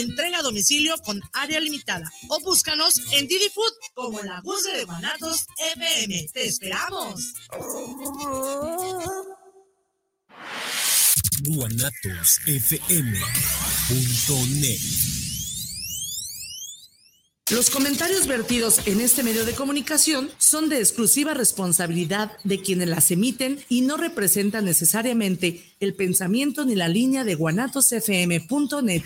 entrega a domicilio con área limitada o búscanos en Didi Food como la voz de Guanatos FM. ¡Te esperamos! guanatosfm.net Los comentarios vertidos en este medio de comunicación son de exclusiva responsabilidad de quienes las emiten y no representan necesariamente el pensamiento ni la línea de guanatosfm.net.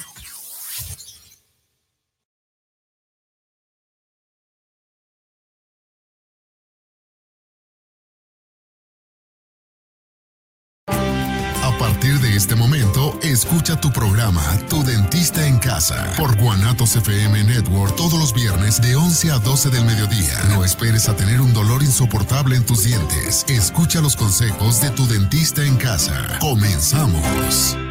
escucha tu programa Tu Dentista en Casa por Guanatos FM Network todos los viernes de 11 a 12 del mediodía. No esperes a tener un dolor insoportable en tus dientes. Escucha los consejos de Tu Dentista en Casa. Comenzamos.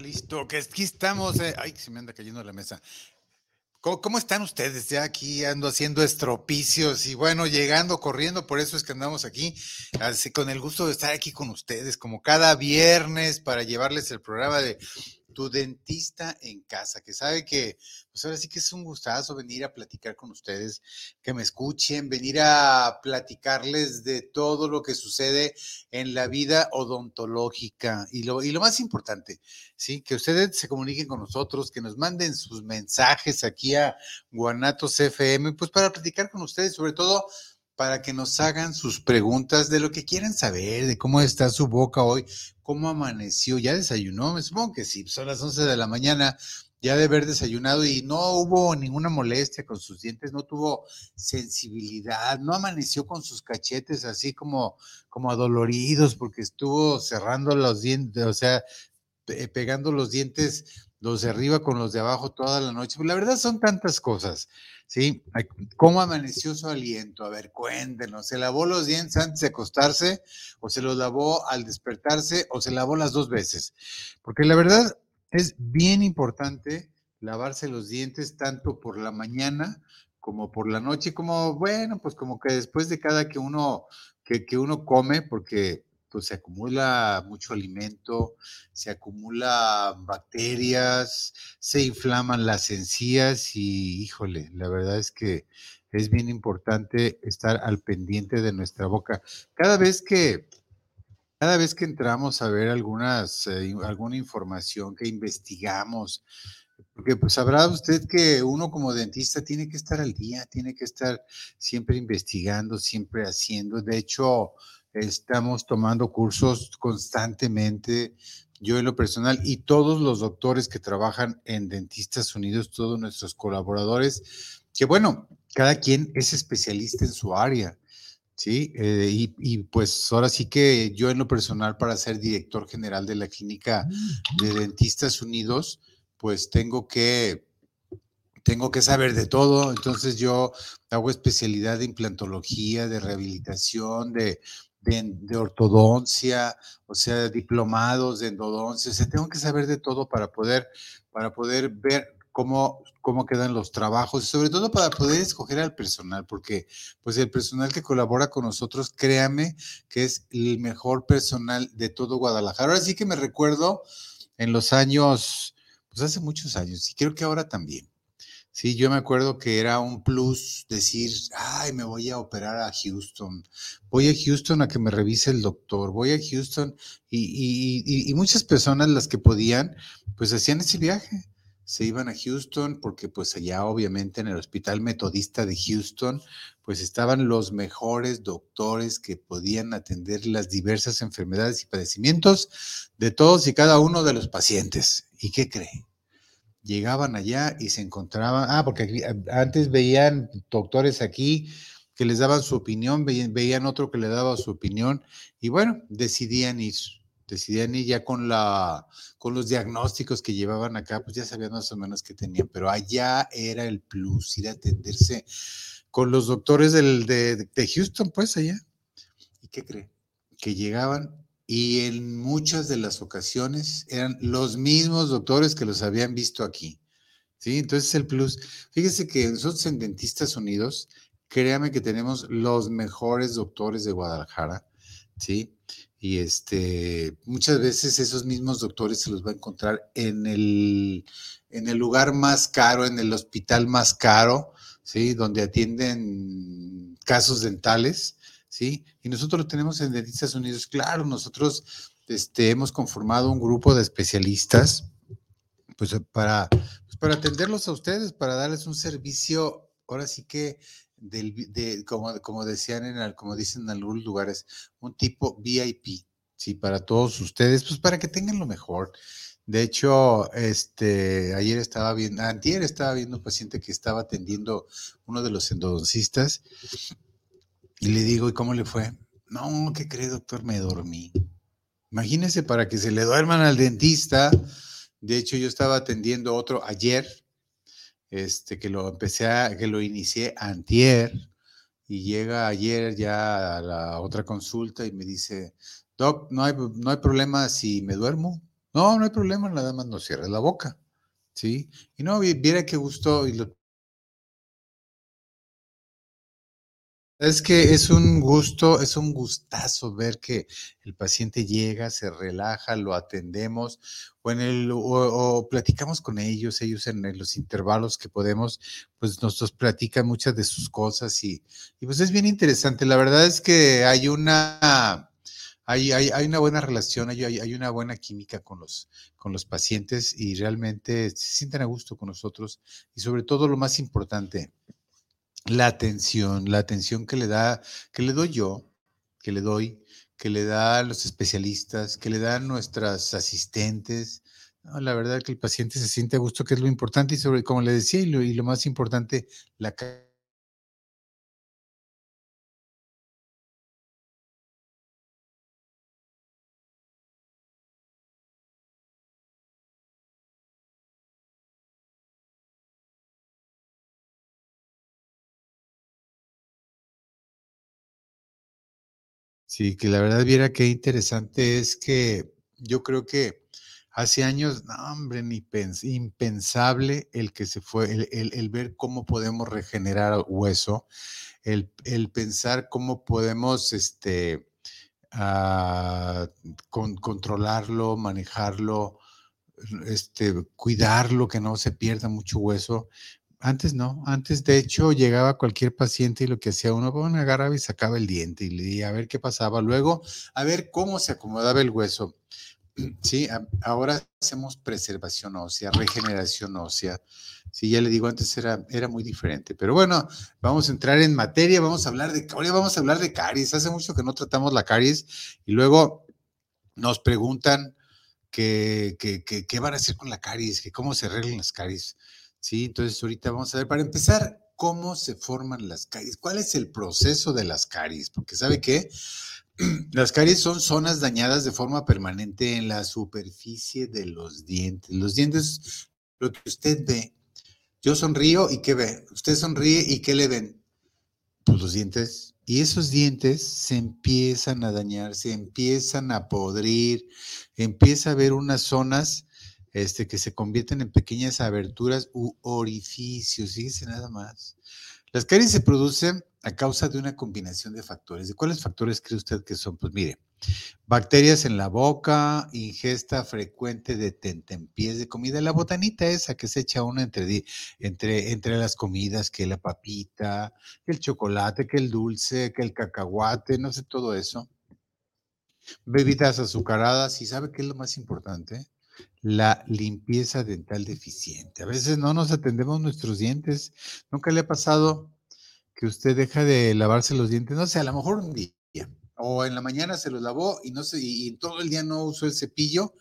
Listo, que aquí estamos. Eh, ay, se me anda cayendo la mesa. ¿Cómo, están ustedes? Ya aquí ando haciendo estropicios y bueno, llegando, corriendo, por eso es que andamos aquí, así con el gusto de estar aquí con ustedes, como cada viernes, para llevarles el programa de tu dentista en casa, que sabe que, pues ahora sí que es un gustazo venir a platicar con ustedes, que me escuchen, venir a platicarles de todo lo que sucede en la vida odontológica y lo, y lo más importante, ¿sí? Que ustedes se comuniquen con nosotros, que nos manden sus mensajes aquí a Guanatos FM, pues para platicar con ustedes, sobre todo para que nos hagan sus preguntas de lo que quieran saber, de cómo está su boca hoy, cómo amaneció, ya desayunó, me supongo que sí, son las 11 de la mañana, ya de haber desayunado y no hubo ninguna molestia con sus dientes, no tuvo sensibilidad, no amaneció con sus cachetes así como, como adoloridos porque estuvo cerrando los dientes, o sea, pegando los dientes los de arriba con los de abajo toda la noche. La verdad son tantas cosas. ¿sí? ¿Cómo amaneció su aliento? A ver, cuéntenos. ¿Se lavó los dientes antes de acostarse o se los lavó al despertarse o se lavó las dos veces? Porque la verdad es bien importante lavarse los dientes tanto por la mañana como por la noche, como, bueno, pues como que después de cada que uno, que, que uno come, porque pues se acumula mucho alimento, se acumula bacterias, se inflaman las encías y híjole, la verdad es que es bien importante estar al pendiente de nuestra boca. Cada vez que cada vez que entramos a ver algunas eh, alguna información que investigamos, porque pues sabrá usted que uno como dentista tiene que estar al día, tiene que estar siempre investigando, siempre haciendo. De hecho, Estamos tomando cursos constantemente, yo en lo personal, y todos los doctores que trabajan en Dentistas Unidos, todos nuestros colaboradores, que bueno, cada quien es especialista en su área. Sí, eh, y, y, pues ahora sí que yo en lo personal para ser director general de la clínica de Dentistas Unidos, pues tengo que tengo que saber de todo. Entonces yo hago especialidad de implantología, de rehabilitación, de de, ortodoncia, o sea, diplomados de endodoncia, o sea, tengo que saber de todo para poder, para poder ver cómo, cómo quedan los trabajos y sobre todo para poder escoger al personal, porque pues el personal que colabora con nosotros, créame que es el mejor personal de todo Guadalajara. Ahora sí que me recuerdo en los años, pues hace muchos años, y creo que ahora también, Sí, yo me acuerdo que era un plus decir, ay, me voy a operar a Houston, voy a Houston a que me revise el doctor, voy a Houston y, y muchas personas las que podían, pues hacían ese viaje se iban a Houston porque pues allá obviamente en el Hospital Metodista de Houston pues estaban los mejores doctores que podían atender las diversas enfermedades y padecimientos de todos y cada uno de los pacientes. ¿Y qué cree? Llegaban allá y se encontraban, ah, porque antes veían doctores aquí que les daban su opinión, veían, veían otro que le daba su opinión y bueno, decidían ir decidían ir ya con, la, con los diagnósticos que llevaban acá, pues ya sabían más o menos qué tenían, pero allá era el plus, ir a atenderse con los doctores del, de, de Houston, pues allá. ¿Y qué cree? Que llegaban y en muchas de las ocasiones eran los mismos doctores que los habían visto aquí. ¿Sí? Entonces el plus. Fíjese que nosotros en Dentistas Unidos, créame que tenemos los mejores doctores de Guadalajara, ¿sí? Y este, muchas veces esos mismos doctores se los va a encontrar en el, en el lugar más caro, en el hospital más caro, ¿sí? Donde atienden casos dentales, ¿sí? Y nosotros lo tenemos en Dentistas Unidos. Claro, nosotros este, hemos conformado un grupo de especialistas, pues para, pues para atenderlos a ustedes, para darles un servicio, ahora sí que del, como, como decían en, como dicen en algunos lugares, un tipo VIP, sí, para todos ustedes, pues para que tengan lo mejor. De hecho, este, ayer estaba viendo, antier estaba viendo un paciente que estaba atendiendo uno de los endodoncistas y le digo, ¿y cómo le fue? No, ¿qué cree, doctor? Me dormí. Imagínese para que se le duerman al dentista. De hecho, yo estaba atendiendo otro ayer, este, que lo empecé a, que lo inicié antier y llega ayer ya a la otra consulta y me dice, Doc, no hay, no hay problema si me duermo. No, no hay problema, nada más no cierres la boca. ¿Sí? Y no, viera qué gusto Es que es un gusto, es un gustazo ver que el paciente llega, se relaja, lo atendemos o, en el, o, platicamos con ellos, ellos en, los intervalos que podemos, pues nos, platican muchas de sus cosas y, pues es bien interesante. La verdad es que hay una, hay, hay, una buena relación, hay, hay, una buena química con los, con los pacientes y realmente se sienten a gusto con nosotros y sobre todo lo más importante, la atención, la atención que le da, que le doy yo, que le doy, que le da los especialistas, que le dan nuestras asistentes. la verdad que el paciente se siente a gusto, que es lo importante, y sobre, como le decía, y lo, y lo más importante, la Sí, que la verdad viera qué interesante es que yo creo que hace años, no, hombre, ni impensable el que se fue, el, ver cómo podemos regenerar hueso, el, pensar cómo podemos este, ah, controlarlo, manejarlo, este, cuidarlo, que no se pierda mucho hueso. Antes no, antes de hecho llegaba cualquier paciente y lo que hacía uno, bueno, agarraba y sacaba el diente y le decía a ver qué pasaba. Luego, a ver cómo se acomodaba el hueso. Sí, ahora hacemos preservación ósea, regeneración ósea. Sí, ya le digo, antes era, era muy diferente. Pero bueno, vamos a entrar en materia, vamos a hablar de, ahora vamos a hablar de caries. Hace mucho que no tratamos la caries y luego nos preguntan qué van a hacer con la caries, que cómo se arreglan las caries. ¿Sí? Entonces ahorita vamos a ver, para empezar, cómo se forman las caries, cuál es el proceso de las caries, porque sabe que las caries son zonas dañadas de forma permanente en la superficie de los dientes. Los dientes, lo que usted ve, yo sonrío y ¿qué ve? Usted sonríe y ¿qué le ven? Pues los dientes. Y esos dientes se empiezan a dañar, se empiezan a podrir, empieza a haber unas zonas este, que se convierten en pequeñas aberturas u orificios, fíjense nada más. Las caries se producen a causa de una combinación de factores. ¿De cuáles factores cree usted que son? Pues mire, bacterias en la boca, ingesta frecuente de tentempiés de comida, la botanita esa que se echa uno entre, entre, entre las comidas, que la papita, que el chocolate, que el dulce, que el cacahuate, no sé, todo eso. Bebidas azucaradas, ¿y sabe qué es lo más importante? La limpieza dental deficiente. A veces no nos atendemos nuestros dientes. ¿Nunca le ha pasado que usted deja de lavarse los dientes? No sé, a lo mejor un día. O en la mañana se los lavó y no sé, y, todo el día no usó el cepillo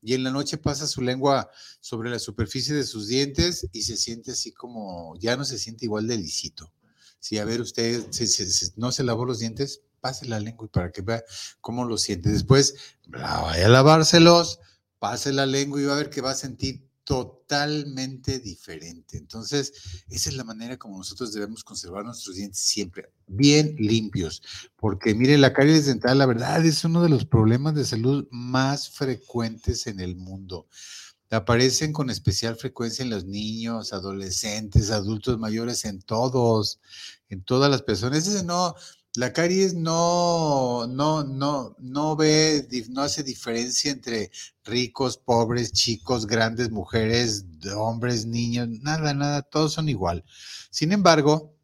y en la noche pasa su lengua sobre la superficie de sus dientes y se siente así como, ya no se siente igual de lisito. Si a ver, usted no se lavó los dientes, pase la lengua para que vea cómo lo siente. Después, vaya a lavárselos, pase la lengua y va a ver que va a sentir totalmente diferente. Entonces, esa es la manera como nosotros debemos conservar nuestros dientes siempre bien limpios, porque mire, la caries dental, la verdad, es uno de los problemas de salud más frecuentes en el mundo. Aparecen con especial frecuencia en los niños, adolescentes, adultos mayores, en todos, en todas las personas. Ese no, la caries no, no, no, no ve, no hace diferencia entre ricos, pobres, chicos, grandes, mujeres, hombres, niños, nada, nada, todos son igual. Sin embargo,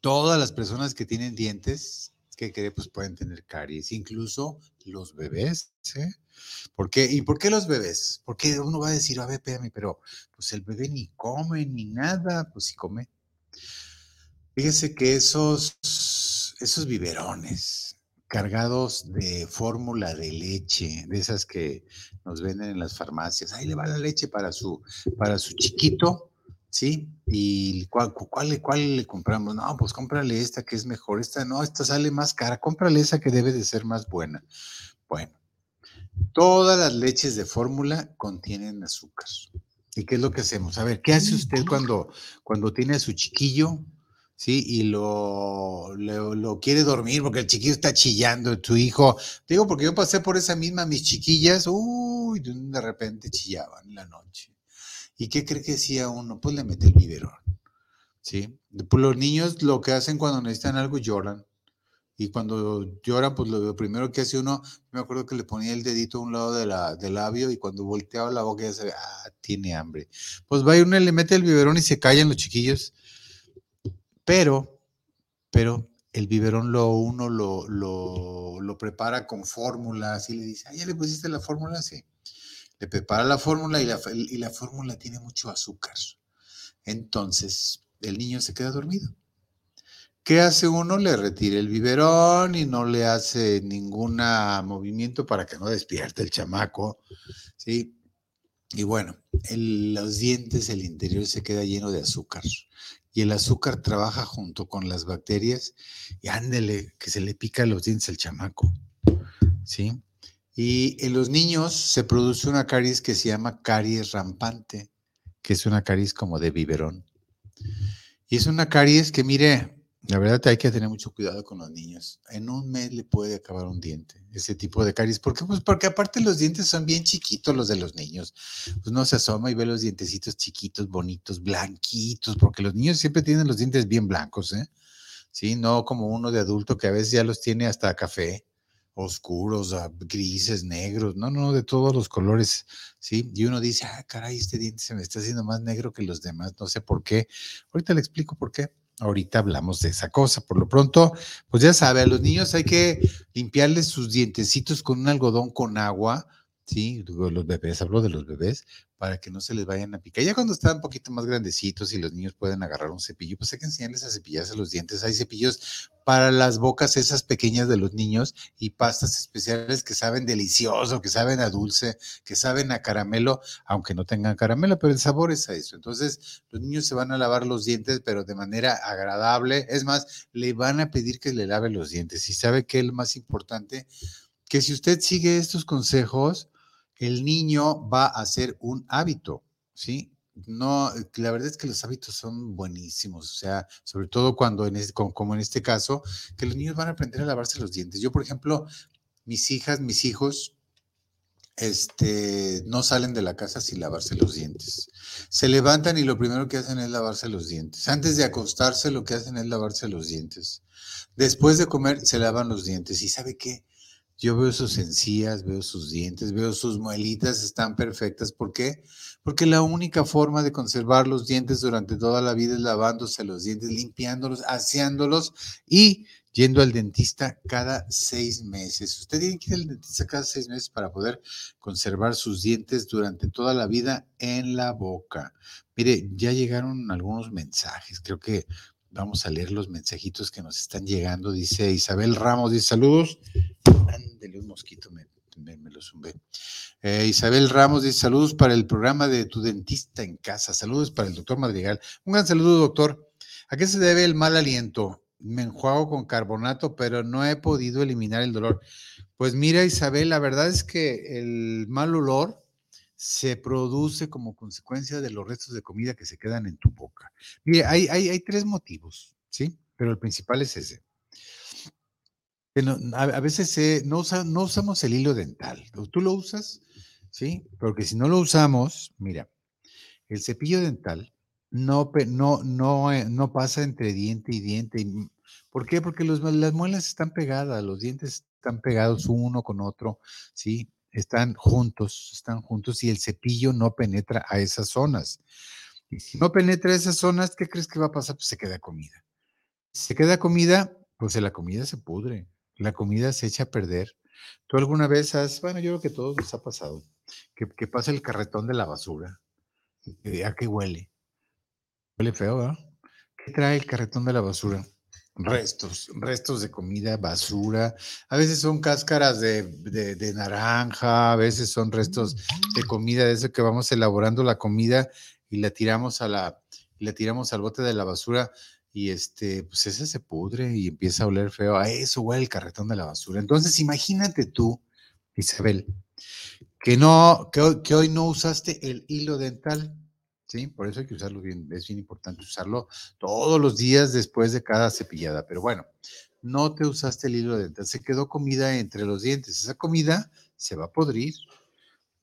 todas las personas que tienen dientes, que cree, pues pueden tener caries, incluso los bebés, ¿eh? ¿Por? ¿Y por qué los bebés? Porque uno va a decir, a ver, espérame, pero pues el bebé ni come ni nada, pues sí come. Fíjese que esos esos biberones cargados de fórmula de leche, de esas que nos venden en las farmacias. Ahí le va la leche para su, para su chiquito, ¿sí? ¿Y cuál, cuál, cuál le compramos? No, pues cómprale esta que es mejor. Esta no, esta sale más cara. Cómprale esa que debe de ser más buena. Bueno, todas las leches de fórmula contienen azúcar. ¿Y qué es lo que hacemos? A ver, ¿qué hace usted cuando, cuando tiene a su chiquillo ¿sí? Y lo, lo, quiere dormir porque el chiquillo está chillando, tu hijo. Digo, porque yo pasé por esa misma, mis chiquillas, uy, de repente chillaban en la noche. ¿Y qué cree que decía uno? Pues le mete el biberón, ¿sí? Pues los niños lo que hacen cuando necesitan algo lloran. Y cuando lloran, pues lo, primero que hace uno, me acuerdo que le ponía el dedito a un lado de la, del labio y cuando volteaba la boca ya se ve, ah, tiene hambre. Pues va y uno le mete el biberón y se callan los chiquillos pero, pero el biberón lo uno lo, lo, prepara con fórmulas y le dice, ah, ya le pusiste la fórmula, sí. Le prepara la fórmula y la, fórmula tiene mucho azúcar. Entonces, el niño se queda dormido. ¿Qué hace uno? Le retira el biberón y no le hace ningún movimiento para que no despierte el chamaco, ¿sí? Y bueno, los dientes, el interior se queda lleno de azúcar y el azúcar trabaja junto con las bacterias y ándele, que se le pica los dientes al chamaco, ¿sí? Y en los niños se produce una caries que se llama caries rampante, que es una caries como de biberón. Y es una caries que, mire, la verdad hay que tener mucho cuidado con los niños. En un mes le puede acabar un diente, ese tipo de caries. ¿Por qué? Pues porque aparte los dientes son bien chiquitos los de los niños. Pues no se asoma y ve los dientecitos chiquitos, bonitos, blanquitos, porque los niños siempre tienen los dientes bien blancos, ¿eh? Sí, no como uno de adulto que a veces ya los tiene hasta café, oscuros, ah, grises, negros, no, no, de todos los colores, ¿sí? Y uno dice, ah, caray, este diente se me está haciendo más negro que los demás, no sé por qué. Ahorita le explico por qué. Ahorita hablamos de esa cosa. Por lo pronto, pues ya sabe, a los niños hay que limpiarles sus dientecitos con un algodón con agua, ¿sí? Los bebés, hablo de los bebés, para que no se les vayan a picar. Ya cuando están un poquito más grandecitos y los niños pueden agarrar un cepillo, pues hay que enseñarles a cepillarse los dientes. Hay cepillos para las bocas esas pequeñas de los niños y pastas especiales que saben delicioso, que saben a dulce, que saben a caramelo, aunque no tengan caramelo, pero el sabor es a eso. Entonces, los niños se van a lavar los dientes, pero de manera agradable. Es más, le van a pedir que le lave los dientes. Y sabe que es lo más importante, que si usted sigue estos consejos, el niño va a hacer un hábito, ¿sí? No, la verdad es que los hábitos son buenísimos, o sea, sobre todo cuando, en como, en este caso, que los niños van a aprender a lavarse los dientes. Yo, por ejemplo, mis hijas, mis hijos, este, no salen de la casa sin lavarse los dientes. Se levantan y lo primero que hacen es lavarse los dientes. Antes de acostarse lo que hacen es lavarse los dientes. Después de comer se lavan los dientes. ¿Y sabe qué? Yo veo sus encías, veo sus dientes, veo sus muelitas, están perfectas. ¿Por qué? Porque la única forma de conservar los dientes durante toda la vida es lavándose los dientes, limpiándolos, aseándolos y yendo al dentista cada seis meses. Usted tiene que ir al dentista cada seis meses para poder conservar sus dientes durante toda la vida en la boca. Mire, ya llegaron algunos mensajes. Creo que vamos a leer los mensajitos que nos están llegando. Dice Isabel Ramos, dice saludos. Ándele un mosquito, me, lo zumbé. Eh, Isabel Ramos dice saludos para el programa de tu dentista en casa. Saludos para el doctor Madrigal. Un gran saludo, doctor. ¿A qué se debe el mal aliento? me enjuago con carbonato, pero no he podido eliminar el dolor. Pues mira, Isabel, la verdad es que el mal olor se produce como consecuencia de los restos de comida que se quedan en tu boca. Mire, hay, hay, tres motivos, ¿sí? Pero el principal es ese. a, veces no, no usamos el hilo dental. ¿Tú lo usas? ¿Sí? Porque si no lo usamos, mira, el cepillo dental no, no, no, eh, no pasa entre diente y diente. ¿Por qué? Porque las muelas están pegadas, los dientes están pegados uno con otro, ¿sí? Están juntos, están juntos y el cepillo no penetra a esas zonas. Y si no penetra a esas zonas, ¿qué crees que va a pasar? Pues se queda comida. Si se queda comida, pues la comida se pudre, la comida se echa a perder. ¿Tú alguna vez has, bueno, yo creo que a todos nos ha pasado, que, que pasa el carretón de la basura? ¿A qué huele? Huele feo, ¿verdad? ¿Qué trae el carretón de la basura? Restos, restos de comida, basura. A veces son cáscaras de, de, naranja, a veces son restos de comida, de eso que vamos elaborando la comida y la tiramos a la, la tiramos al bote de la basura y este, pues ese se pudre y empieza a oler feo. A eso huele el carretón de la basura. Entonces, imagínate tú, Isabel, que no, que que hoy no usaste el hilo dental ¿sí? Por eso hay que usarlo bien, es bien importante usarlo todos los días después de cada cepillada. Pero bueno, no te usaste el hilo dental, se quedó comida entre los dientes. Esa comida se va a podrir,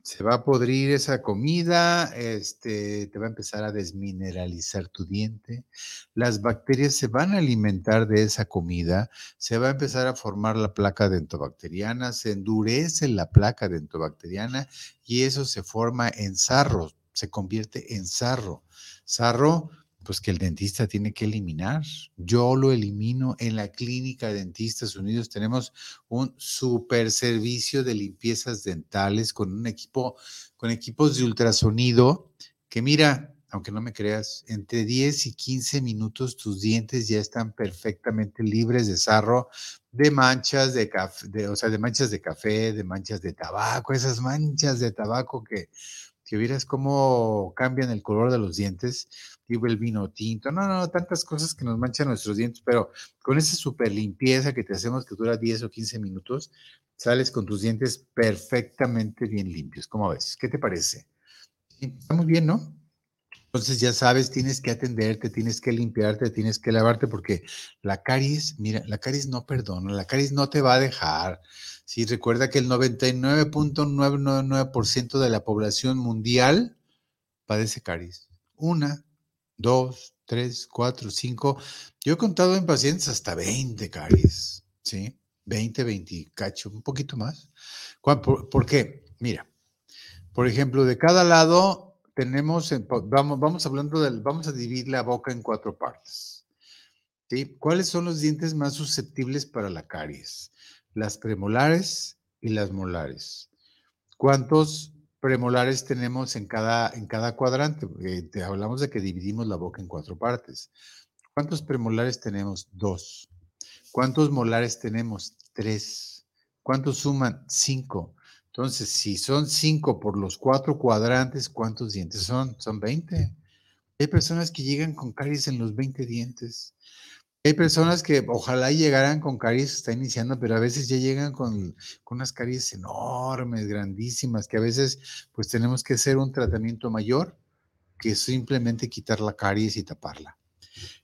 se va a podrir esa comida, este, te va a empezar a desmineralizar tu diente, las bacterias se van a alimentar de esa comida, se va a empezar a formar la placa dentobacteriana, se endurece la placa dentobacteriana y eso se forma en sarros se convierte en sarro. Sarro, pues que el dentista tiene que eliminar. Yo lo elimino en la clínica de Dentistas Unidos. Tenemos un super servicio de limpiezas dentales con un equipo, con equipos de ultrasonido que mira, aunque no me creas, entre 10 y 15 minutos tus dientes ya están perfectamente libres de sarro, de manchas de café, o sea, de manchas de café, de manchas de tabaco, esas manchas de tabaco que que vieras cómo cambian el color de los dientes, digo el vino tinto, no, no, tantas cosas que nos manchan nuestros dientes, pero con esa super limpieza que te hacemos que dura 10 o 15 minutos, sales con tus dientes perfectamente bien limpios. ¿Cómo ves? ¿Qué te parece? Está muy bien, ¿no? Entonces ya sabes, tienes que atenderte, tienes que limpiarte, tienes que lavarte, porque la caries, mira, la caries no perdona, la caries no te va a dejar. Sí, recuerda que el 99.999% de la población mundial padece caries. Una, dos, tres, cuatro, cinco. Yo he contado en pacientes hasta 20 caries, ¿sí? 20, 20, cacho, un poquito más. ¿Por, qué? Mira, por ejemplo, de cada lado tenemos, vamos, vamos hablando vamos a dividir la boca en cuatro partes. ¿sí? ¿Cuáles son los dientes más susceptibles para la caries? las premolares y las molares. ¿Cuántos premolares tenemos en cada, en cada cuadrante? te hablamos de que dividimos la boca en cuatro partes. ¿Cuántos premolares tenemos? Dos. ¿Cuántos molares tenemos? Tres. ¿Cuántos suman? Cinco. Entonces, si son cinco por los cuatro cuadrantes, ¿cuántos dientes son? Son 20. Hay personas que llegan con caries en los 20 dientes. Hay personas que ojalá llegaran con caries, está iniciando, pero a veces ya llegan con, unas caries enormes, grandísimas, que a veces pues tenemos que hacer un tratamiento mayor que simplemente quitar la caries y taparla.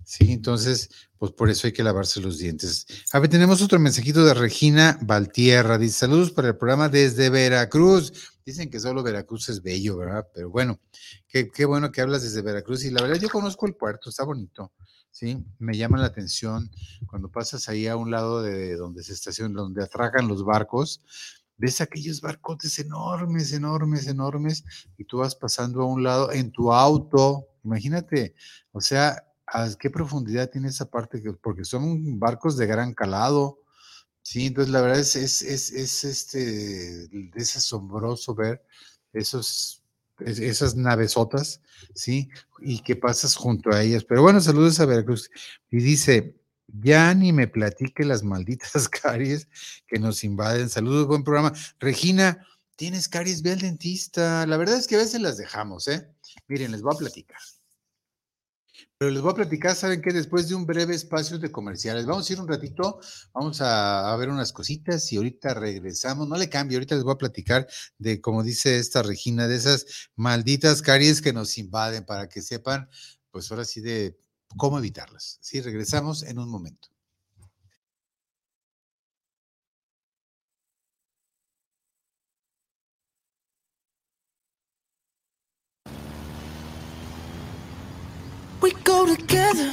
Sí, entonces, pues por eso hay que lavarse los dientes. A ver, tenemos otro mensajito de Regina Valtierra. Dice, saludos para el programa desde Veracruz. Dicen que solo Veracruz es bello, ¿verdad? Pero bueno, qué, qué bueno que hablas desde Veracruz. Y la verdad, yo conozco el puerto, está bonito. ¿sí? Me llama la atención cuando pasas ahí a un lado de donde se estacionan, donde atracan los barcos, ves aquellos barcotes enormes, enormes, enormes, y tú vas pasando a un lado en tu auto, imagínate, o sea, ¿a qué profundidad tiene esa parte? Porque son barcos de gran calado, sí, entonces la verdad es, es, es, es este, es asombroso ver esos esas navesotas, ¿sí? Y que pasas junto a ellas. Pero bueno, saludos a Veracruz. Y dice, ya ni me platique las malditas caries que nos invaden. Saludos, buen programa. Regina, tienes caries, ve al dentista. La verdad es que a veces las dejamos, ¿eh? Miren, les voy a platicar. Pero les voy a platicar, saben que después de un breve espacio de comerciales, vamos a ir un ratito, vamos a, ver unas cositas y ahorita regresamos. No le cambio, ahorita les voy a platicar de, como dice esta Regina, de esas malditas caries que nos invaden para que sepan, pues ahora sí, de cómo evitarlas. Sí, regresamos en un momento. Together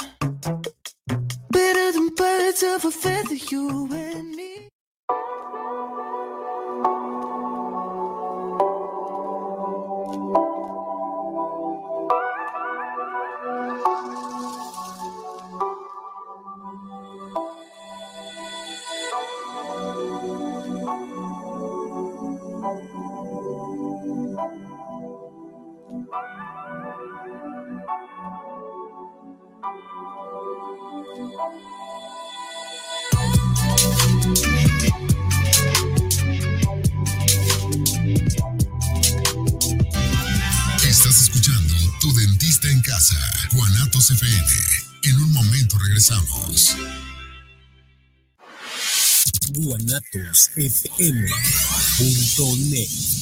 better than birds of a feather, you and me. Estás escuchando Tu Dentista en Casa, Guanatos FM. En un momento regresamos. guanatosfm.net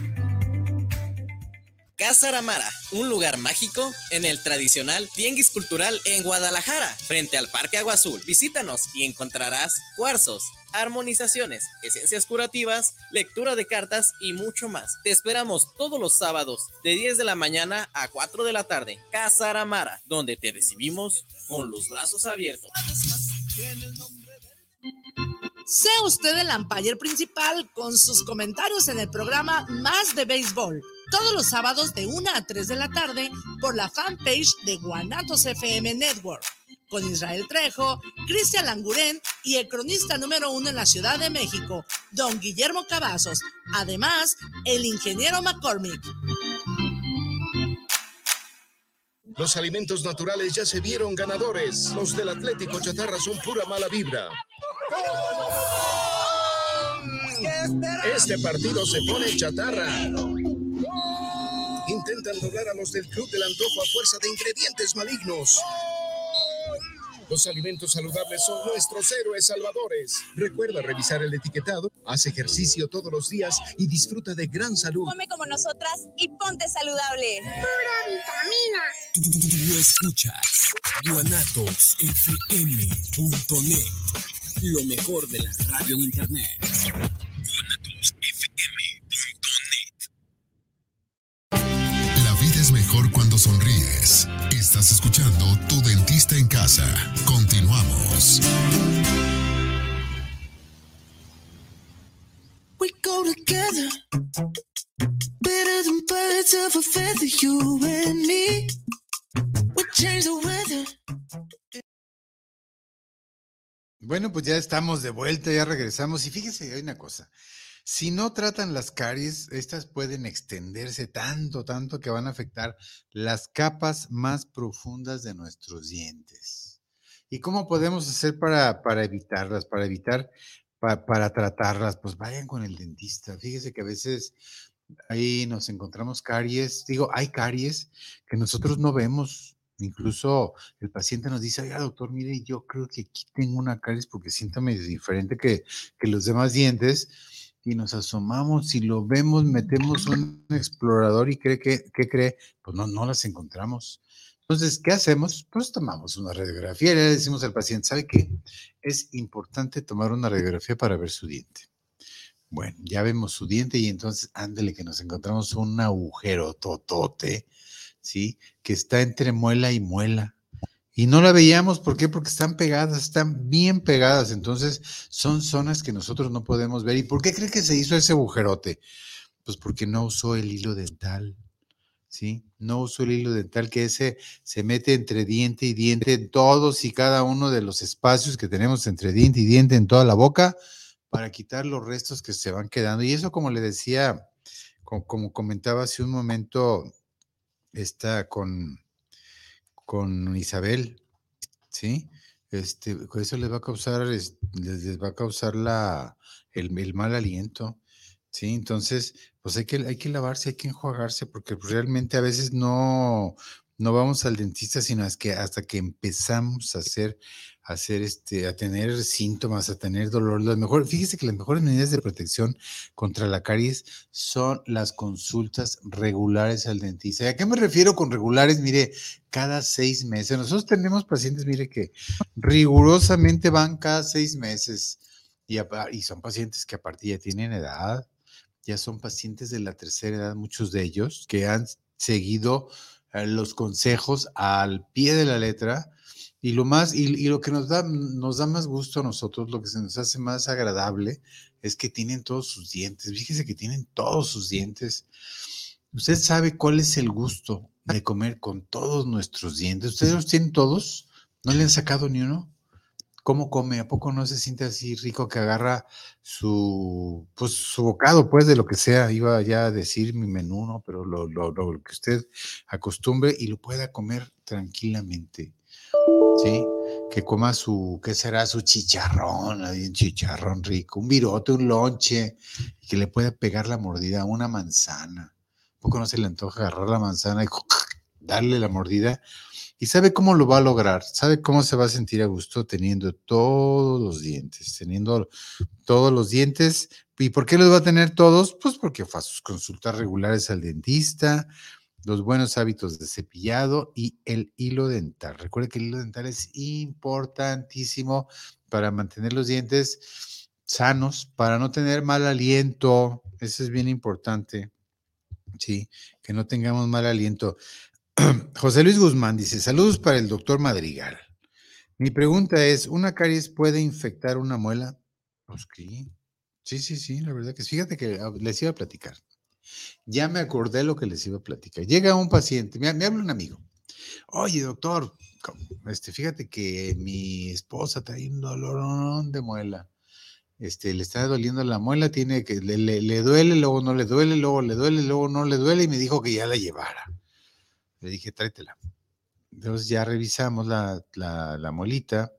Casa Aramara, un lugar mágico en el tradicional Tianguis Cultural en Guadalajara, frente al Parque Agua Azul. Visítanos y encontrarás cuarzos, armonizaciones, esencias curativas, lectura de cartas y mucho más. Te esperamos todos los sábados de 10 de la mañana a 4 de la tarde. Casa Aramara, donde te recibimos con los brazos abiertos. Sea usted el umpire principal con sus comentarios en el programa Más de Béisbol, todos los sábados de 1 a 3 de la tarde por la fanpage de Guanatos FM Network, con Israel Trejo, Cristian Langurén y el cronista número uno en la Ciudad de México, don Guillermo Cavazos, además el ingeniero McCormick. Los alimentos naturales ya se vieron ganadores. Los del Atlético Chatarra son pura mala vibra. Este partido se pone chatarra. Intentan doblar a los del Club del Antojo a fuerza de ingredientes malignos. Los alimentos saludables son nuestros héroes salvadores. Recuerda revisar el etiquetado, haz ejercicio todos los días y disfruta de gran salud. Come como nosotras y ponte saludable. Pura vitamina. Tú escuchas guanatosfm.net. Lo mejor de la radio en internet. Cuando sonríes. Estás escuchando Tu Dentista en Casa. Continuamos. We go together. Better than birds of a feather, you and me. We change the weather. Bueno, pues ya estamos de vuelta, ya regresamos. Y fíjese, hay una cosa. Si no tratan las caries, estas pueden extenderse tanto, tanto que van a afectar las capas más profundas de nuestros dientes. ¿Y cómo podemos hacer para, para evitarlas, para evitar, pa- para tratarlas? Pues vayan con el dentista. Fíjese que a veces ahí nos encontramos caries, digo, hay caries que nosotros no vemos. Incluso el paciente nos dice, oiga, doctor, mire, yo creo que aquí tengo una caries porque siento medio diferente que, que los demás dientes. Y nos asomamos y lo vemos, metemos un explorador y cree que, ¿qué cree? Pues no, no las encontramos. Entonces, ¿qué hacemos? Pues tomamos una radiografía y le decimos al paciente, ¿sabe qué? Es importante tomar una radiografía para ver su diente. Bueno, ya vemos su diente y entonces, ándele que nos encontramos un agujero totote, ¿sí? Que está entre muela y muela. Y no la veíamos, ¿por qué? Porque están pegadas, están bien pegadas. Entonces, son zonas que nosotros no podemos ver. ¿Y por qué cree que se hizo ese agujerote? Pues porque no usó el hilo dental, ¿sí? No usó el hilo dental, que ese se mete entre diente y diente en todos y cada uno de los espacios que tenemos entre diente y diente en toda la boca para quitar los restos que se van quedando. Y eso, como le decía, co- como, comentaba hace un momento, está con, con Isabel, ¿sí? Este, eso les va a causar, es- les, les va a causar la, el, el mal aliento, ¿sí? Entonces, pues hay que, hay que lavarse, hay que enjuagarse, porque realmente a veces no, no vamos al dentista, sino es que hasta que empezamos a hacer, a hacer este, a tener síntomas, a tener dolor. Las mejor, fíjese que las mejores medidas de protección contra la caries son las consultas regulares al dentista. ¿Y a qué me refiero con regulares? Mire, cada seis meses. Nosotros tenemos pacientes, mire, que rigurosamente van cada seis meses y, y son pacientes que aparte ya tienen edad, ya son pacientes de la tercera edad, muchos de ellos, que han seguido eh, los consejos al pie de la letra. Y lo más, y, lo que nos da, nos da más gusto a nosotros, lo que se nos hace más agradable, es que tienen todos sus dientes. Fíjese que tienen todos sus dientes. Usted sabe cuál es el gusto de comer con todos nuestros dientes. ¿Ustedes los tienen todos? ¿No le han sacado ni uno? ¿Cómo come? ¿A poco no se siente así rico que agarra su, pues, su bocado, pues, de lo que sea? Iba ya a decir mi menú. Pero lo, lo- lo que usted acostumbre y lo pueda comer tranquilamente, ¿sí? Que coma su, ¿qué será? Su chicharrón, un chicharrón rico, un virote, un lonche, que le pueda pegar la mordida a una manzana. ¿A poco no se le antoja agarrar la manzana y darle la mordida? ¿Y sabe cómo lo va a lograr? ¿Sabe cómo se va a sentir a gusto teniendo todos los dientes? Teniendo todos los dientes. ¿Y por qué los va a tener todos? Pues porque fue a sus consultas regulares al dentista, los buenos hábitos de cepillado y el hilo dental. Recuerde que el hilo dental es importantísimo para mantener los dientes sanos, para no tener mal aliento. Eso es bien importante. Sí, que no tengamos mal aliento. José Luis Guzmán dice, saludos para el doctor Madrigal. Mi pregunta es, ¿una caries puede infectar una muela? Pues sí, sí, sí, sí, la verdad que. Fíjate que ah, les iba a platicar. Ya me acordé lo que les iba a platicar. Llega un paciente, me, habla un amigo. Oye, doctor, este, fíjate que mi esposa trae un dolor de muela. Este, le está doliendo la muela, tiene que, le, le- le duele, luego no le duele, luego le duele, luego no le duele, y me dijo que ya la llevara. Le dije, tráetela. Entonces ya revisamos la, la, la molita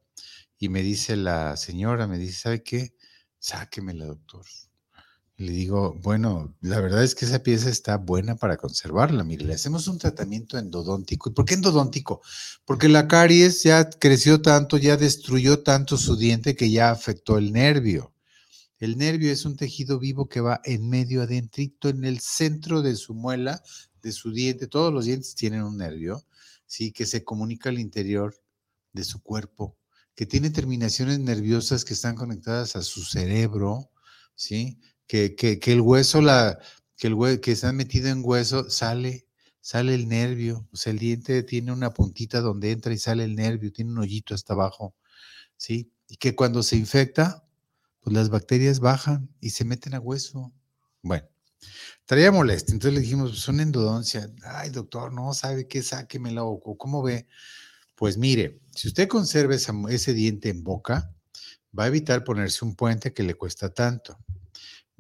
y me dice la señora, me dice, ¿sabe qué? Sáquemela, doctor. Le digo, bueno, la verdad es que esa pieza está buena para conservarla. Mire, le hacemos un tratamiento endodóntico. ¿Y por qué endodóntico? Porque la caries ya creció tanto, ya destruyó tanto su diente que ya afectó el nervio. El nervio es un tejido vivo que va en medio adentrito, en el centro de su muela, de su diente. Todos los dientes tienen un nervio, sí, que se comunica al interior de su cuerpo, que tiene terminaciones nerviosas que están conectadas a su cerebro, sí, que, que, que el hueso, la, que el hue- que metido en hueso, sale, sale el nervio, o sea, el diente tiene una puntita donde entra y sale el nervio, tiene un hoyito hasta abajo, ¿sí? Y que cuando se infecta, pues las bacterias bajan y se meten a hueso. Bueno, traía molestia, entonces le dijimos, pues una endodoncia. Ay, doctor, no sabe qué, sáquemela o cómo ve. Pues mire, si usted conserva ese diente en boca, va a evitar ponerse un puente que le cuesta tanto.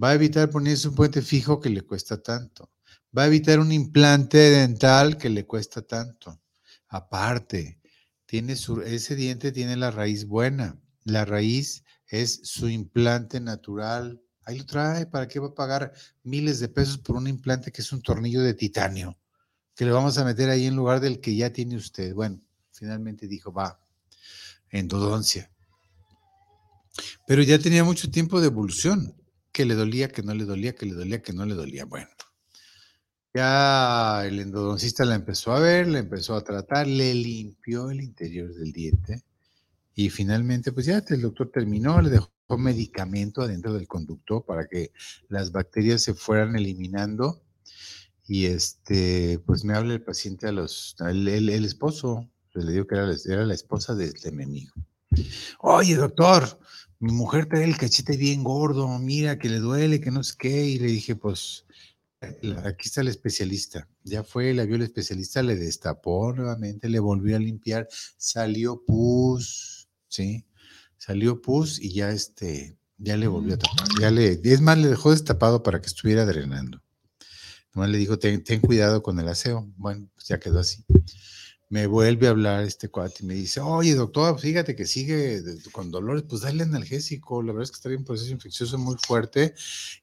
Va a evitar ponerse un puente fijo que le cuesta tanto. Va a evitar un implante dental que le cuesta tanto. Aparte, tiene ese diente tiene la raíz buena. La raíz es su implante natural. Ahí lo trae. ¿Para qué va a pagar miles de pesos por un implante que es un tornillo de titanio? Que le vamos a meter ahí en lugar del que ya tiene usted. Bueno, finalmente dijo, va, endodoncia. Pero ya tenía mucho tiempo de evolución, que le dolía, que no le dolía, que le dolía, que no le dolía. Bueno, ya el endodoncista la empezó a ver, la empezó a tratar, le limpió el interior del diente y finalmente, pues ya el doctor terminó, le dejó medicamento adentro del conducto para que las bacterias se fueran eliminando y este, pues me habla el paciente a los, el, esposo, le digo que era, la esposa de, de mi amigo. Oye, doctor, mi mujer trae el cachete bien gordo, mira que le duele, que no sé qué. Y le dije, pues, aquí está el especialista. Ya fue, la vio el especialista, le destapó nuevamente, le volvió a limpiar, salió pus, ¿sí? Salió pus y ya este, ya le volvió a tapar. Ya le, es más, le dejó destapado para que estuviera drenando. Nomás le dijo, ten, ten cuidado con el aseo. Bueno, pues ya quedó así me vuelve a hablar este cuate y me dice, oye doctor, fíjate que sigue con dolores, pues dale analgésico, la verdad es que está en un proceso infeccioso muy fuerte,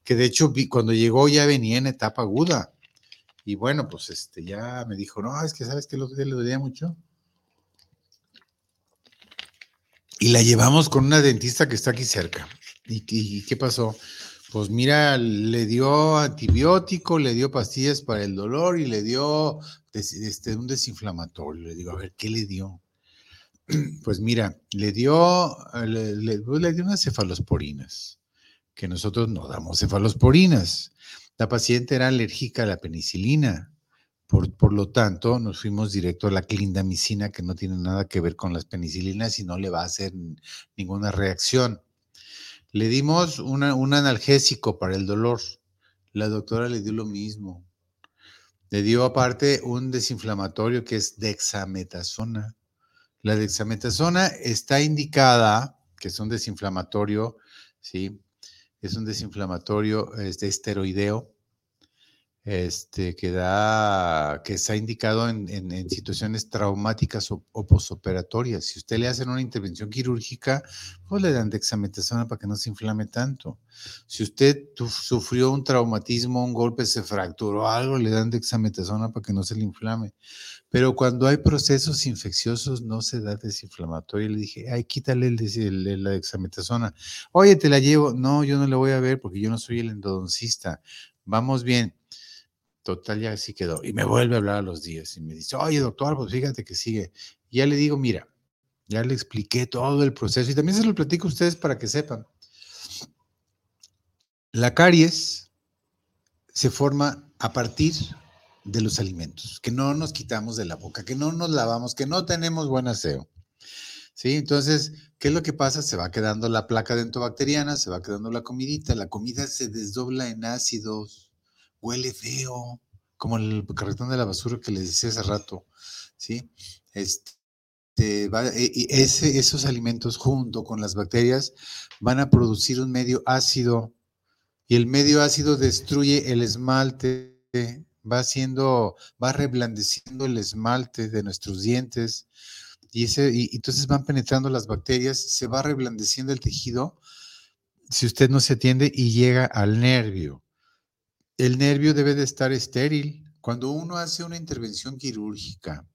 que de hecho cuando llegó ya venía en etapa aguda. Y bueno, pues este ya me dijo, no, es que sabes que el otro día le dolía mucho. Y la llevamos con una dentista que está aquí cerca. ¿Y, y qué pasó? Pues mira, le dio antibiótico, le dio pastillas para el dolor y le dio este, un desinflamatorio. Le digo, a ver, ¿qué le dio? Pues mira, le dio, le, pues le dio unas cefalosporinas, que nosotros no damos cefalosporinas. La paciente era alérgica a la penicilina. Por, por, lo tanto, nos fuimos directo a la clindamicina, que no tiene nada que ver con las penicilinas y no le va a hacer ninguna reacción. Le dimos un analgésico para el dolor. La doctora le dio lo mismo. Le dio aparte un desinflamatorio que es dexametasona. La dexametasona está indicada, que es un desinflamatorio, ¿sí? Es un desinflamatorio este, esteroideo este, que da, que está indicado en, situaciones traumáticas o, posoperatorias. Si usted le hacen una intervención quirúrgica, pues le dan dexametasona para que no se inflame tanto. Si usted sufrió un traumatismo, un golpe, se fracturó algo, le dan dexametasona para que no se le inflame. Pero cuando hay procesos infecciosos, no se da desinflamatorio. Le dije, ay, quítale el, la dexametasona. Oye, te la llevo. No, yo no le voy a ver porque yo no soy el endodoncista. Vamos bien Total, ya así quedó. Y me vuelve a hablar a los días y me dice, oye, doctor, pues fíjate que sigue. Y ya le digo, mira, ya le expliqué todo el proceso y también se lo platico a ustedes para que sepan. La caries se forma a partir de los alimentos, que no nos quitamos de la boca, que no nos lavamos, que no tenemos buen aseo. ¿Sí? Entonces, ¿qué es lo que pasa? Se va quedando la placa dentobacteriana, se va quedando la comidita, la comida se desdobla en ácidos, huele feo, como el carretón de la basura que les decía hace rato, ¿sí? Este, e, ese, esos alimentos junto con las bacterias van a producir un medio ácido y el medio ácido destruye el esmalte, va haciendo, va reblandeciendo el esmalte de nuestros dientes y, ese, y entonces van penetrando las bacterias, se va reblandeciendo el tejido si usted no se atiende y llega al nervio el nervio debe de estar estéril. Cuando uno hace una intervención quirúrgica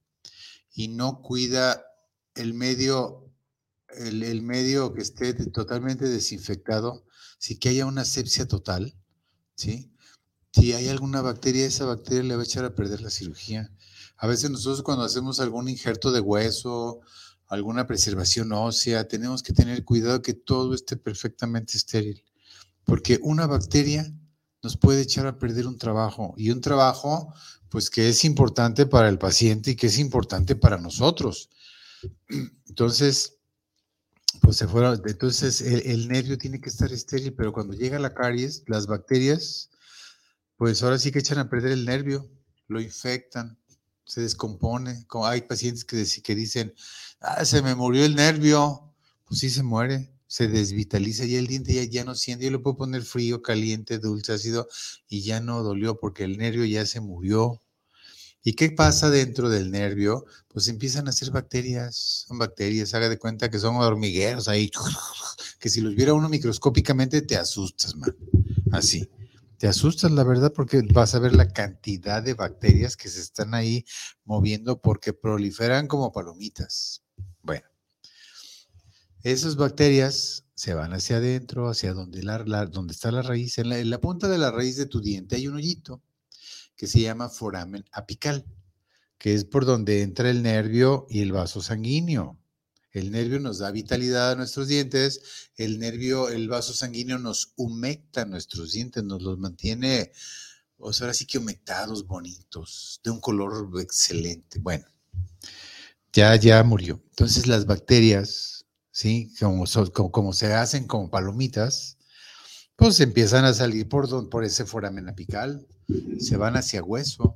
y no cuida el medio, el, medio que esté totalmente desinfectado, si que haya una sepsia total, ¿sí? Si hay alguna bacteria, esa bacteria le va a echar a perder la cirugía. A veces nosotros cuando hacemos algún injerto de hueso, alguna preservación ósea, tenemos que tener cuidado que todo esté perfectamente estéril, porque una bacteria nos puede echar a perder un trabajo y un trabajo pues que es importante para el paciente y que es importante para nosotros. Entonces, pues se fueron, entonces el, nervio tiene que estar estéril, pero cuando llega la caries, las bacterias, pues ahora sí que echan a perder el nervio, lo infectan, se descompone. Como hay pacientes que, que dicen, ah, se me murió el nervio, pues sí se muere, se desvitaliza y el diente ya, ya no siente, yo le puedo poner frío, caliente, dulce, ácido y ya no dolió porque el nervio ya se murió. ¿Y qué pasa dentro del nervio? Pues empiezan a hacer bacterias, son bacterias, haga de cuenta que son hormigueros ahí, que si los viera uno microscópicamente te asustas, man. Así. Te asustas, la verdad, porque vas a ver la cantidad de bacterias que se están ahí moviendo porque proliferan como palomitas. Bueno, esas bacterias se van hacia adentro, hacia donde, está la raíz. En la, punta de la raíz de tu diente hay un hoyito que se llama foramen apical, que es por donde entra el nervio y el vaso sanguíneo. El nervio nos da vitalidad a nuestros dientes, el nervio, el vaso sanguíneo nos humecta nuestros dientes, nos los mantiene, o sea, ahora sí que humectados, bonitos, de un color excelente. Bueno, ya, ya murió. Entonces las bacterias, ¿sí? Como, se hacen como palomitas, pues empiezan a salir por, don- por ese foramen apical, se van hacia hueso,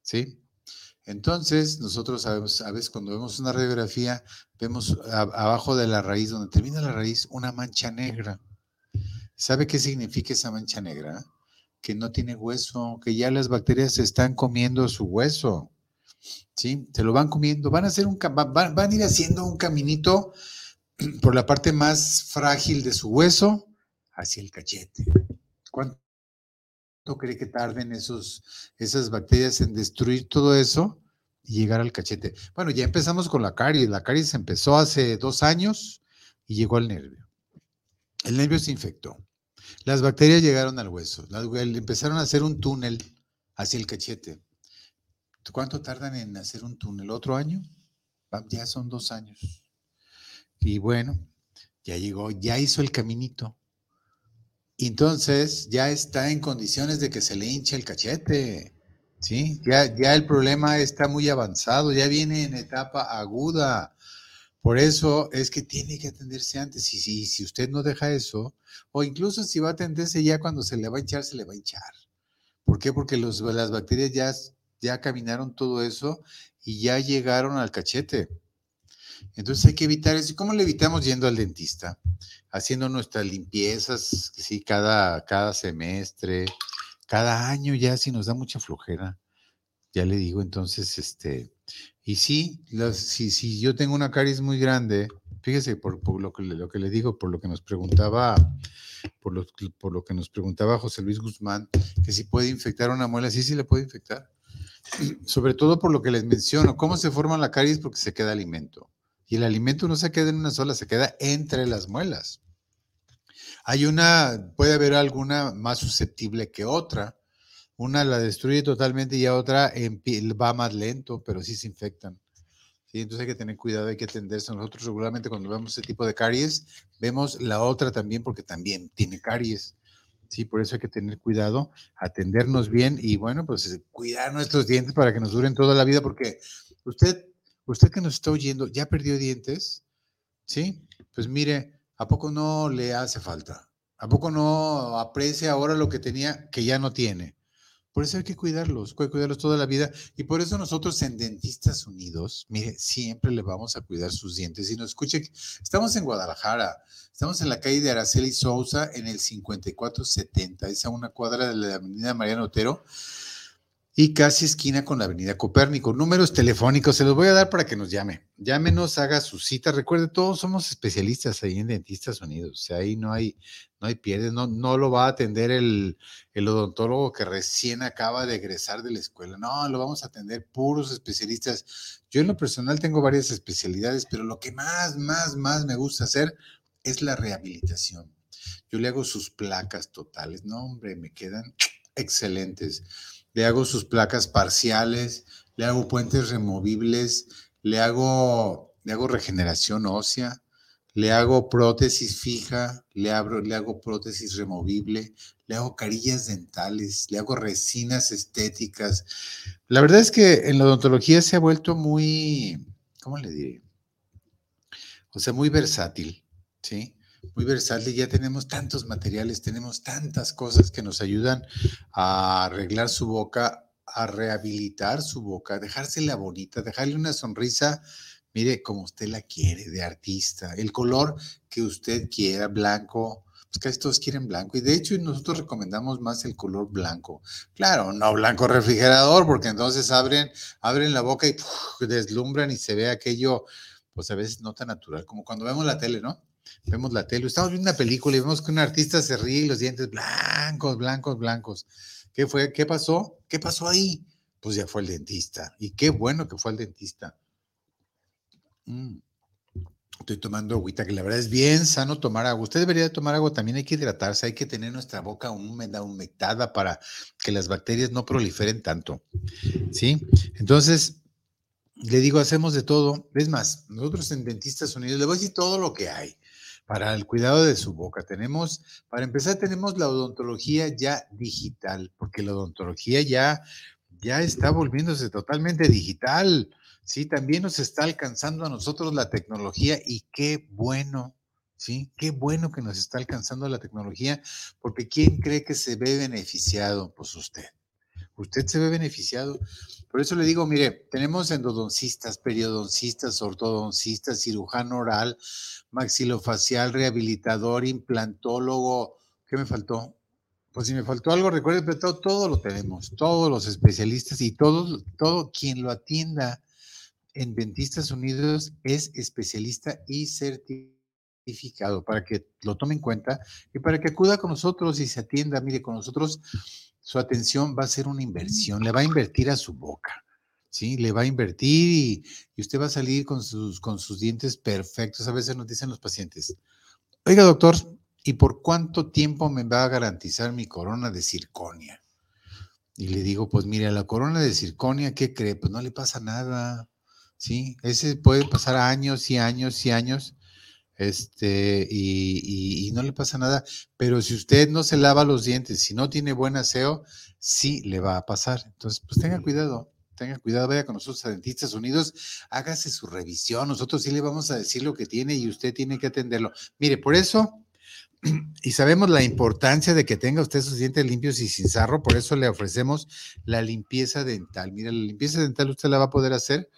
¿sí? Entonces, nosotros sabemos, a veces cuando vemos una radiografía, vemos abajo de la raíz, donde termina la raíz, una mancha negra. ¿Sabe qué significa esa mancha negra? Que no tiene hueso, que ya las bacterias están comiendo su hueso. ¿Sí? Se lo van comiendo, van a hacer un, van, van a ir haciendo un caminito por la parte más frágil de su hueso hacia el cachete. ¿Cuánto cree que tarden esos, esas bacterias en destruir todo eso y llegar al cachete? Bueno, ya empezamos con la caries. La caries empezó hace dos años y llegó al nervio. El nervio se infectó. Las bacterias llegaron al hueso. Las- empezaron a hacer un túnel hacia el cachete. ¿Cuánto tardan en hacer un túnel? ¿Otro año? Ya son dos años. Y bueno, ya llegó, ya hizo el caminito. Entonces ya está en condiciones de que se le hinche el cachete. ¿Sí? Ya, ya el problema está muy avanzado, ya viene en etapa aguda. Por eso es que tiene que atenderse antes. Y si, si usted no deja eso, o incluso si va a atenderse ya cuando se le va a hinchar, se le va a hinchar. ¿Por qué? Porque los, las bacterias ya, ya caminaron todo eso y ya llegaron al cachete. Entonces hay que evitar eso. ¿Y ¿Cómo le evitamos yendo al dentista? Haciendo nuestras limpiezas, sí, cada, cada semestre, cada año ya, si nos da mucha flojera. Ya le digo, entonces, este, y sí, si, si yo tengo una caries muy grande, fíjese por, lo, que, le- lo que le digo, por lo que nos preguntaba, por lo, por lo que nos preguntaba José Luis Guzmán, que si puede infectar una muela, sí, sí le puede infectar. Sobre todo por lo que les menciono, ¿cómo se forma la caries? Porque se queda alimento. Y el alimento no se queda en una sola, se queda entre las muelas. Hay una, puede haber alguna más susceptible que otra. Una la destruye totalmente y a otra va más lento, pero sí se infectan. Entonces hay que tener cuidado, hay que atenderse. Nosotros regularmente cuando vemos ese tipo de caries, vemos la otra también porque también tiene caries. Sí, por eso hay que tener cuidado, atendernos bien y bueno, pues cuidar nuestros dientes para que nos duren toda la vida, porque usted, usted que nos está oyendo, ya perdió dientes, ¿sí? Pues mire, ¿a poco no le hace falta? ¿A poco no aprecia ahora lo que tenía que ya no tiene? Por eso hay que cuidarlos, hay que cuidarlos toda la vida. Y por eso nosotros en Dentistas Unidos, mire, siempre le vamos a cuidar sus dientes. Y nos escuche, estamos en Guadalajara, estamos en la calle de Araceli Sousa, en el 5470, es a una cuadra de la avenida Mariano Otero y casi esquina con la avenida Copérnico. Números telefónicos, se los voy a dar para que nos llame. Llámenos, haga su cita. Recuerde, todos somos especialistas ahí en Dentistas Unidos. O sea, ahí no hay, no hay no, no lo va a atender el, el odontólogo que recién acaba de egresar de la escuela. No, lo vamos a atender puros especialistas. Yo en lo personal tengo varias especialidades, pero lo que más, más, más me gusta hacer es la rehabilitación. Yo le hago sus placas totales. No, hombre, me quedan excelentes. Le hago sus placas parciales, le hago puentes removibles, le hago, le hago regeneración ósea, le hago prótesis fija, le, abro, le hago prótesis removible, le hago carillas dentales, le hago resinas estéticas. La verdad es que en la odontología se ha vuelto muy, ¿cómo le diré? O sea, muy versátil, ¿sí? Muy versátil. Ya tenemos tantos materiales, tenemos tantas cosas que nos ayudan a arreglar su boca, a rehabilitar su boca, dejársela bonita, dejarle una sonrisa, mire, como usted la quiere, de artista, el color que usted quiera, blanco, pues casi todos quieren blanco. Y de hecho, nosotros recomendamos más el color blanco. Claro, no blanco refrigerador, porque entonces abren, abren la boca y deslumbran y se ve aquello, pues a veces no tan natural, como cuando vemos la tele, ¿no? Vemos la tele, estamos viendo una película y vemos que un artista se ríe y los dientes blancos, blancos, blancos. ¿Qué fue? ¿Qué pasó? ¿Qué pasó ahí? Pues ya fue el dentista. Y qué bueno que fue el dentista. Mm. Estoy tomando agüita, que la verdad es bien sano tomar agua. Usted debería tomar agua, también hay que hidratarse, hay que tener nuestra boca húmeda, humectada para que las bacterias no proliferen tanto. ¿Sí? Entonces, le digo, hacemos de todo. Es más, nosotros en Dentistas Unidos, le voy a decir todo lo que hay para el cuidado de su boca. Tenemos, para empezar, tenemos la odontología ya digital, porque la odontología ya, ya está volviéndose totalmente digital. Sí, también nos está alcanzando a nosotros la tecnología y qué bueno, sí, qué bueno que nos está alcanzando la tecnología, porque ¿quién cree que se ve beneficiado? Pues usted. Usted se ve beneficiado. Por eso le digo, mire, tenemos endodoncistas, periodoncistas, ortodoncistas, cirujano oral, maxilofacial, rehabilitador, implantólogo. ¿Qué me faltó? Pues si me faltó algo, recuerde, pero todo, todo lo tenemos, todos los especialistas y todos, todo quien lo atienda en Dentistas Unidos es especialista y certificado para que lo tome en cuenta y para que acuda con nosotros y se atienda. Mire, con nosotros su atención va a ser una inversión, le va a invertir a su boca. ¿sí? Le va a invertir y, y, usted va a salir con sus, con sus dientes perfectos. A veces nos dicen los pacientes, oiga doctor, ¿y por cuánto tiempo me va a garantizar mi corona de circonia? Y le digo, pues mire, a la corona de circonia, ¿qué cree? Pues no le pasa nada, ¿sí? Ese puede pasar años y años y años, este, y, y, y no le pasa nada, pero si usted no se lava los dientes, si no tiene buen aseo, sí le va a pasar. Entonces, pues tenga cuidado tenga cuidado, vaya con nosotros a Dentistas Unidos, hágase su revisión, nosotros sí le vamos a decir lo que tiene y usted tiene que atenderlo. Mire, por eso, y sabemos la importancia de que tenga usted sus dientes limpios y sin sarro, por eso le ofrecemos la limpieza dental. Mire, la limpieza dental usted la va a poder hacer,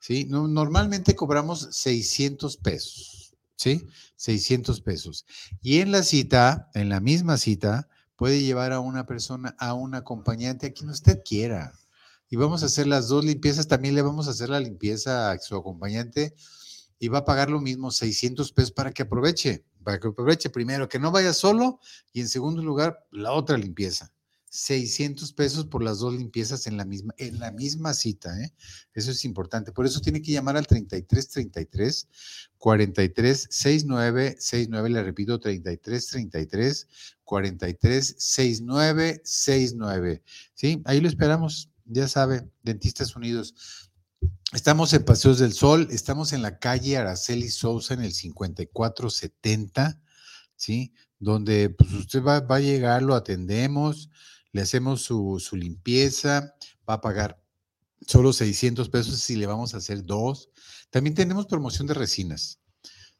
¿sí? No, normalmente cobramos 600 pesos, ¿sí? 600 pesos. Y en la cita, en la misma cita, puede llevar a una persona, a un acompañante, a quien usted quiera y vamos a hacer las dos limpiezas. También le vamos a hacer la limpieza a su acompañante y va a pagar lo mismo, 600 pesos para que aproveche, para que aproveche primero, que no vaya solo y en segundo lugar, la otra limpieza. 600 pesos por las dos limpiezas en la misma, en la misma cita, ¿eh? Eso es importante. Por eso tiene que llamar al 33 33 43 69 69, le repito, 33 33 43 69 69. ¿Sí? Ahí lo esperamos ya sabe, Dentistas Unidos. Estamos en Paseos del Sol, estamos en la calle Araceli Sousa en el 5470, ¿sí? Donde pues, usted va, va, a llegar, lo atendemos, le hacemos su, limpieza, va a pagar solo 600 pesos si le vamos a hacer dos. También tenemos promoción de resinas.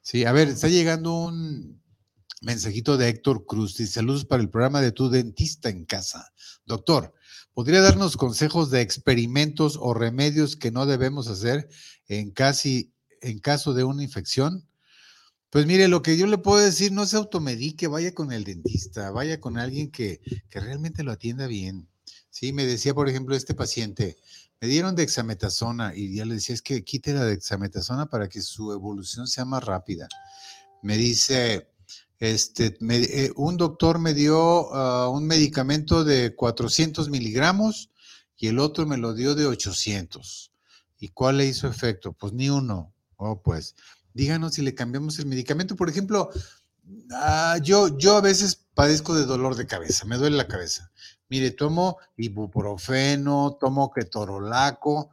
Sí, a ver, está llegando un mensajito de Héctor Cruz. Dice, saludos para el programa de tu dentista en casa. Doctor, ¿Podría darnos consejos de experimentos o remedios que no debemos hacer en, casi, en caso de una infección? Pues mire, lo que yo le puedo decir, no se automedique, vaya con el dentista, vaya con alguien que, que realmente lo atienda bien. Sí, me decía, por ejemplo, este paciente, me dieron dexametasona y ya le decía, es que quite la dexametasona para que su evolución sea más rápida. Me dice, este, me, eh, un doctor me dio uh, un medicamento de 400 miligramos y el otro me lo dio de 800. ¿Y cuál le hizo efecto? Pues ni uno. Oh, pues, díganos si le cambiamos el medicamento. Por ejemplo, uh, yo, yo a veces padezco de dolor de cabeza, me duele la cabeza. Mire, tomo ibuprofeno, tomo ketorolaco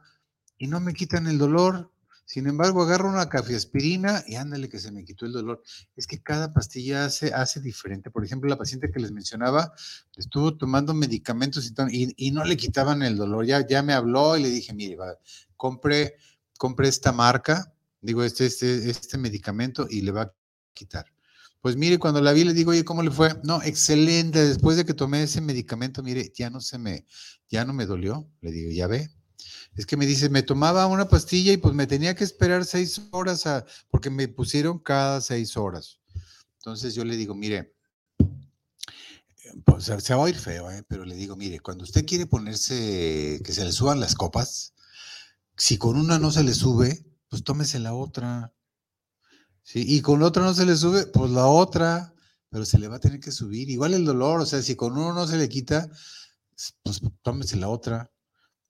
y no me quitan el dolor. Sin embargo, agarro una cafeaspirina y ándale que se me quitó el dolor. Es que cada pastilla hace, hace diferente. Por ejemplo, la paciente que les mencionaba estuvo tomando medicamentos y no le quitaban el dolor. Ya, ya me habló y le dije, mire, va, compre, compre esta marca, digo, este, este, este medicamento y le va a quitar. Pues mire, cuando la vi le digo, oye, ¿cómo le fue? No, excelente. Después de que tomé ese medicamento, mire, ya no se me, ya no me dolió. Le digo, ya ve. Es que me dice, me tomaba una pastilla y pues me tenía que esperar seis horas a, porque me pusieron cada seis horas. Entonces yo le digo, mire, pues, se va a ir feo, ¿eh? pero le digo, mire, cuando usted quiere ponerse, que se le suban las copas, si con una no se le sube, pues tómese la otra. ¿sí? Y con la otra no se le sube, pues la otra, pero se le va a tener que subir. Igual el dolor, o sea, si con uno no se le quita, pues tómese la otra.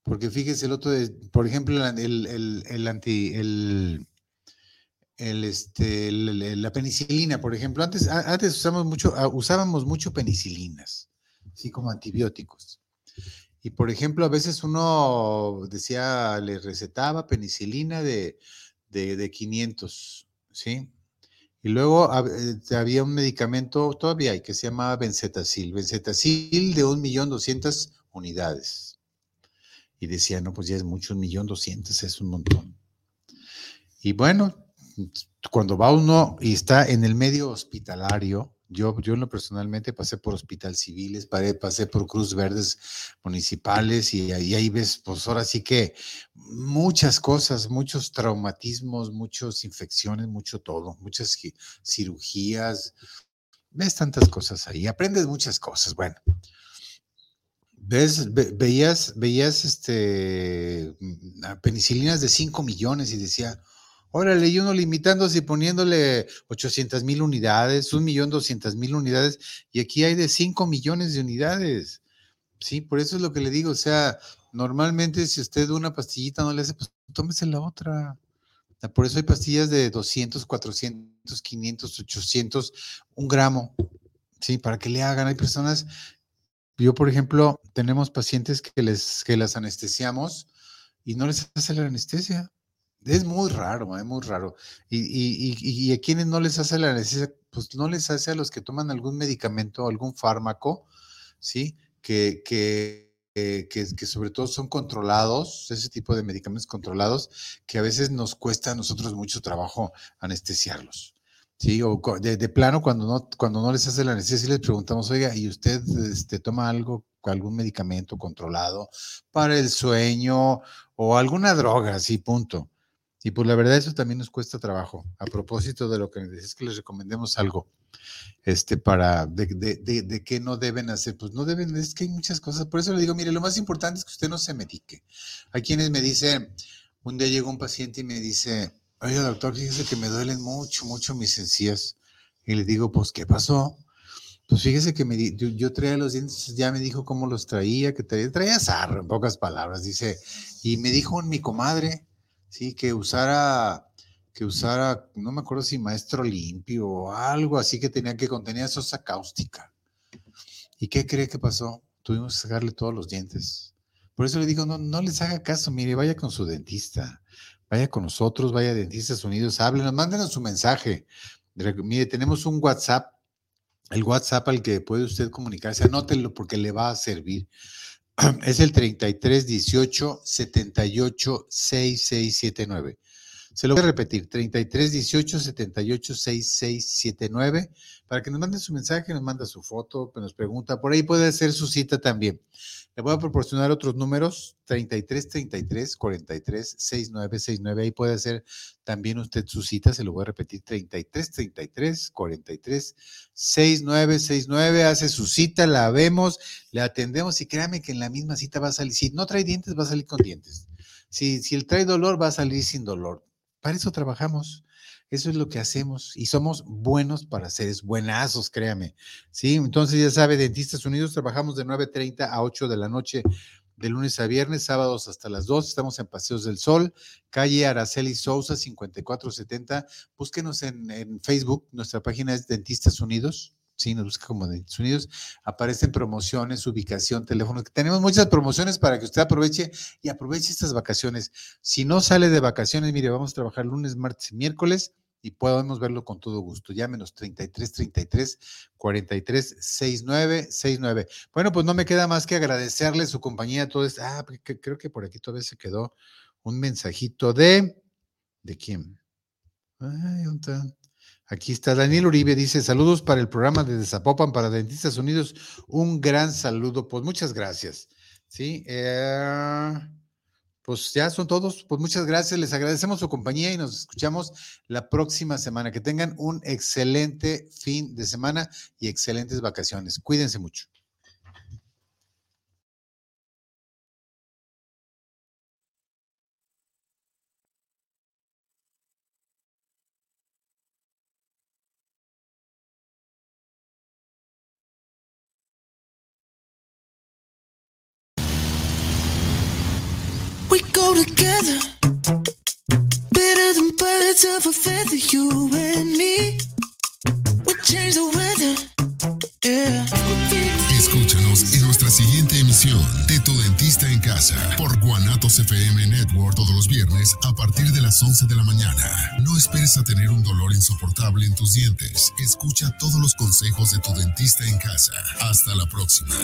Porque fíjese el otro, por ejemplo, el, el, el anti, el, el, este, la penicilina, por ejemplo, antes, antes usamos mucho, usábamos mucho penicilinas, así como antibióticos. Y por ejemplo, a veces uno decía, le recetaba penicilina de, de, de 500, ¿sí? Y luego eh, había un medicamento, todavía que se llamaba Benzetacil. Benzetacil de 1.200.000 unidades. Y decía, no, pues ya es mucho, un millón doscientos, es un montón. Y bueno, cuando va uno y está en el medio hospitalario, yo, yo lo personalmente pasé por hospital civiles, pasé por Cruz Verdes municipales y ahí, ahí ves, pues ahora sí que muchas cosas, muchos traumatismos, muchas infecciones, mucho todo, muchas cirugías, ves tantas cosas ahí, aprendes muchas cosas. Bueno, ves, veías, veías este, penicilinas de 5 millones y decía, órale, y uno limitándose y poniéndole 800 mil unidades, un millón doscientas mil unidades, y aquí hay de 5 millones de unidades. Sí, por eso es lo que le digo, o sea, normalmente si usted una pastillita no le hace, pues tómese la otra. Por eso hay pastillas de 200, 400, 500, 800, un gramo, sí, para que le hagan. Hay personas yo, por ejemplo, tenemos pacientes que, les, que las anestesiamos y no les hace la anestesia. Es muy raro, es muy raro. Y, y, y, a quienes no les hace la anestesia, pues no les hace a los que toman algún medicamento, algún fármaco, ¿sí? Que, que, que, que, sobre todo son controlados, ese tipo de medicamentos controlados, que a veces nos cuesta a nosotros mucho trabajo anestesiarlos. Sí, o de, plano cuando no, cuando no les hace la necesidad, les preguntamos, oiga, ¿y usted este, toma algo, algún medicamento controlado para el sueño o alguna droga? Así, punto. Y pues la verdad eso también nos cuesta trabajo. A propósito de lo que es que les recomendemos algo, este, para, de, de, de, qué no deben hacer. Pues no deben, es que hay muchas cosas. Por eso le digo, mire, lo más importante es que usted no se medique. Hay quienes me dicen, un día llegó un paciente y me dice, oye doctor, fíjese que me duelen mucho, mucho mis encías. Y le digo, pues, ¿qué pasó? Pues fíjese que me yo, yo, traía los dientes, ya me dijo cómo los traía, que traía, traía sarro, en pocas palabras, dice, y me dijo mi comadre, sí, que usara, que usara, no me acuerdo si maestro limpio o algo así que tenía que contenía sosa cáustica. ¿Y qué cree que pasó? Tuvimos que sacarle todos los dientes. Por eso le digo, no, no les haga caso, mire, vaya con su dentista vaya con nosotros, vaya a Dentistas Unidos, háblenos, mándenos su mensaje. Mire, tenemos un WhatsApp, el WhatsApp al que puede usted comunicarse, anótelo porque le va a servir. Es el 33 18 78 6679. Se lo voy a repetir, 33 18 78 6679, para que nos mande su mensaje, nos manda su foto, nos pregunta, por ahí puede hacer su cita también. Le voy a proporcionar otros números, 33 33 43 69 69. Ahí puede hacer también usted su cita, se lo voy a repetir, 33 33 43 69 69. Hace su cita, la vemos, le atendemos y créame que en la misma cita va a salir. Si no trae dientes, va a salir con dientes. Si, si él trae dolor, va a salir sin dolor. Para eso trabajamos. Eso es lo que hacemos y somos buenos para seres buenazos, créame. Sí, entonces ya sabe, Dentistas Unidos trabajamos de 9.30 a 8 de la noche de lunes a viernes, sábados hasta las 2. Estamos en Paseos del Sol, calle Araceli Sousa, 5470. Búsquenos en, en Facebook, nuestra página es Dentistas Unidos. Sí, nos busca como Dentists Unidos. Aparecen promociones, ubicación, teléfonos. Tenemos muchas promociones para que usted aproveche y aproveche estas vacaciones. Si no sale de vacaciones, mire, vamos a trabajar lunes, martes y miércoles y podemos verlo con todo gusto. Llámenos 33 33 43 69 69. Bueno, pues no me queda más que agradecerle su compañía a todos. Ah, creo que por aquí todavía se quedó un mensajito de. ¿De quién? Ay, ¿dónde Aquí está Daniel Uribe, dice saludos para el programa de Zapopan para Dentistas Unidos. Un gran saludo, pues muchas gracias. Sí, eh, pues ya son todos. Pues muchas gracias, les agradecemos su compañía y nos escuchamos la próxima semana. Que tengan un excelente fin de semana y excelentes vacaciones. Cuídense mucho. Of feather, you me. We change the weather. Yeah. Escúchanos en nuestra siguiente emisión de Tu Dentista en Casa por Guanatos FM Network todos los viernes a partir de las 11 de la mañana. No esperes a tener un dolor insoportable en tus dientes. Escucha todos los consejos de tu dentista en casa. Hasta la próxima.